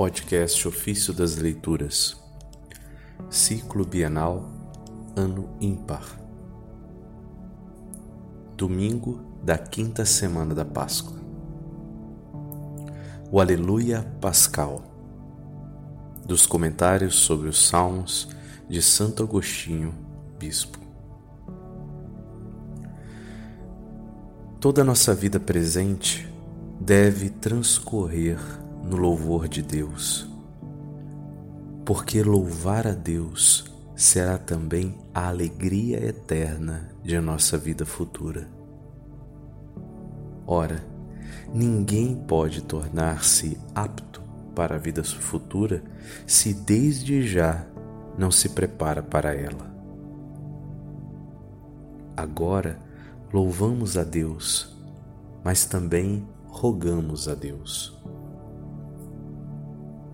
podcast Ofício das Leituras, Ciclo Bienal, Ano Ímpar. Domingo da quinta semana da Páscoa. O Aleluia Pascal. Dos comentários sobre os Salmos de Santo Agostinho, Bispo. Toda a nossa vida presente deve transcorrer no louvor de Deus, porque louvar a Deus será também a alegria eterna de nossa vida futura. Ora, ninguém pode tornar-se apto para a vida futura se desde já não se prepara para ela. Agora, louvamos a Deus, mas também rogamos a Deus.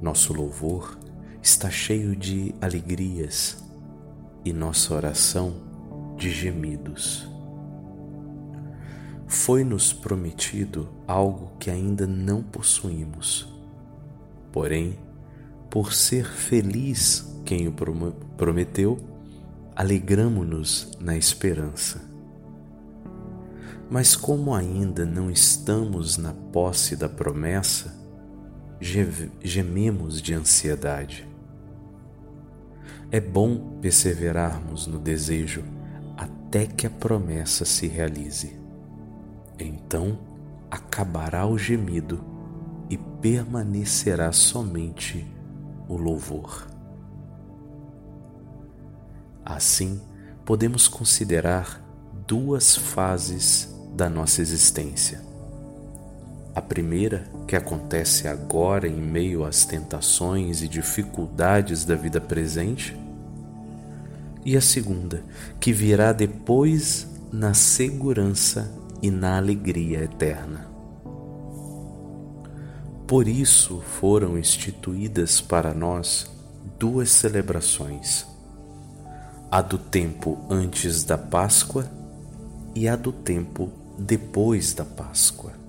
Nosso louvor está cheio de alegrias e nossa oração de gemidos. Foi-nos prometido algo que ainda não possuímos. Porém, por ser feliz quem o prometeu, alegramo-nos na esperança. Mas como ainda não estamos na posse da promessa, gememos de ansiedade. É bom perseverarmos no desejo até que a promessa se realize. Então acabará o gemido e permanecerá somente o louvor. Assim, podemos considerar duas fases da nossa existência. A primeira, que acontece agora em meio às tentações e dificuldades da vida presente, e a segunda, que virá depois na segurança e na alegria eterna. Por isso foram instituídas para nós duas celebrações: a do tempo antes da Páscoa e a do tempo depois da Páscoa.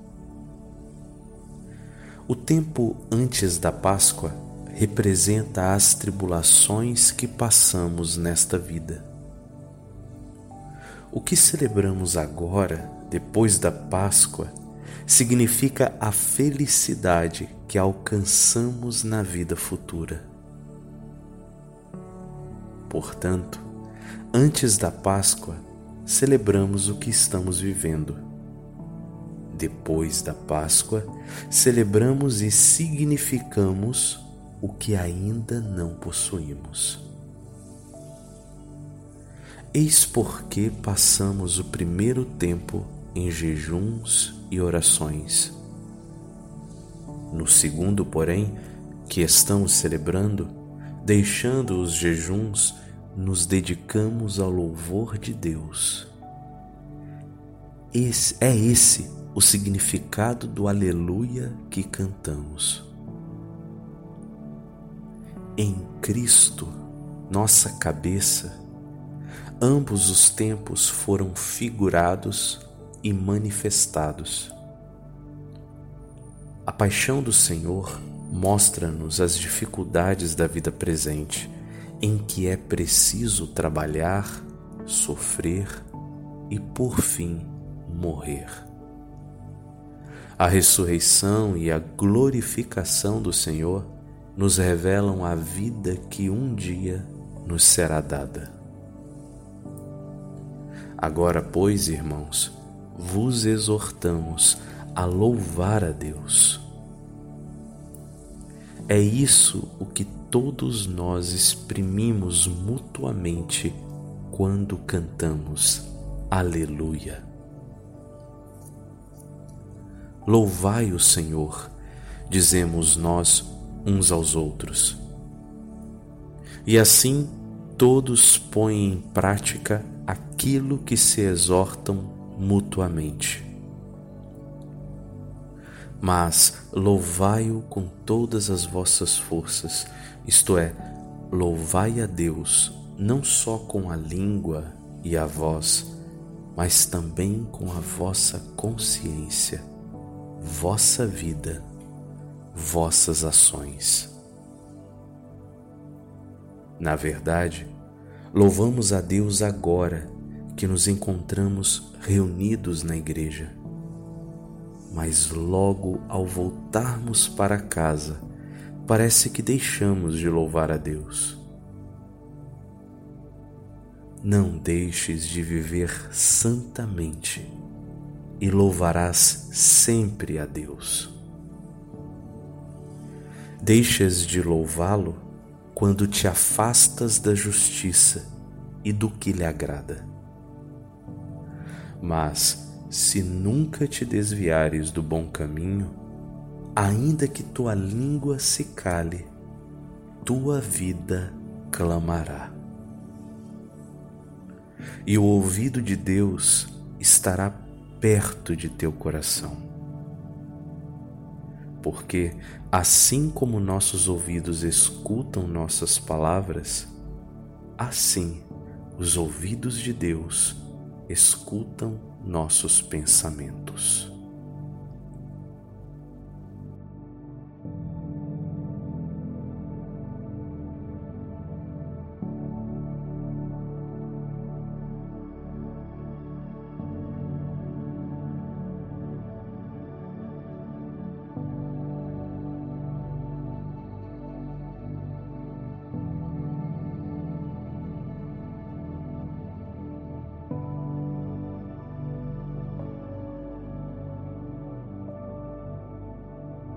O tempo antes da Páscoa representa as tribulações que passamos nesta vida. O que celebramos agora, depois da Páscoa, significa a felicidade que alcançamos na vida futura. Portanto, antes da Páscoa, celebramos o que estamos vivendo. Depois da Páscoa, celebramos e significamos o que ainda não possuímos. Eis porque passamos o primeiro tempo em jejuns e orações. No segundo, porém, que estamos celebrando, deixando os jejuns, nos dedicamos ao louvor de Deus. Esse, é esse o significado do aleluia que cantamos. Em Cristo, nossa cabeça, ambos os tempos foram figurados e manifestados. A paixão do Senhor mostra-nos as dificuldades da vida presente em que é preciso trabalhar, sofrer e, por fim, morrer. A ressurreição e a glorificação do Senhor nos revelam a vida que um dia nos será dada. Agora, pois, irmãos, vos exortamos a louvar a Deus. É isso o que todos nós exprimimos mutuamente quando cantamos Aleluia. Louvai o Senhor, dizemos nós uns aos outros. E assim todos põem em prática aquilo que se exortam mutuamente mas louvai-o com todas as vossas forças, isto é, louvai a Deus não só com a língua e a voz, mas também com a vossa consciência, vossa vida, vossas ações. Na verdade, louvamos a Deus agora que nos encontramos reunidos na igreja. Mas logo ao voltarmos para casa, parece que deixamos de louvar a Deus. Não deixes de viver santamente e louvarás sempre a Deus. Deixas de louvá-lo quando te afastas da justiça e do que lhe agrada. Mas, se nunca te desviares do bom caminho, ainda que tua língua se cale, tua vida clamará. E o ouvido de Deus estará perto de teu coração. Porque, assim como nossos ouvidos escutam nossas palavras, assim os ouvidos de Deus escutam nossos pensamentos.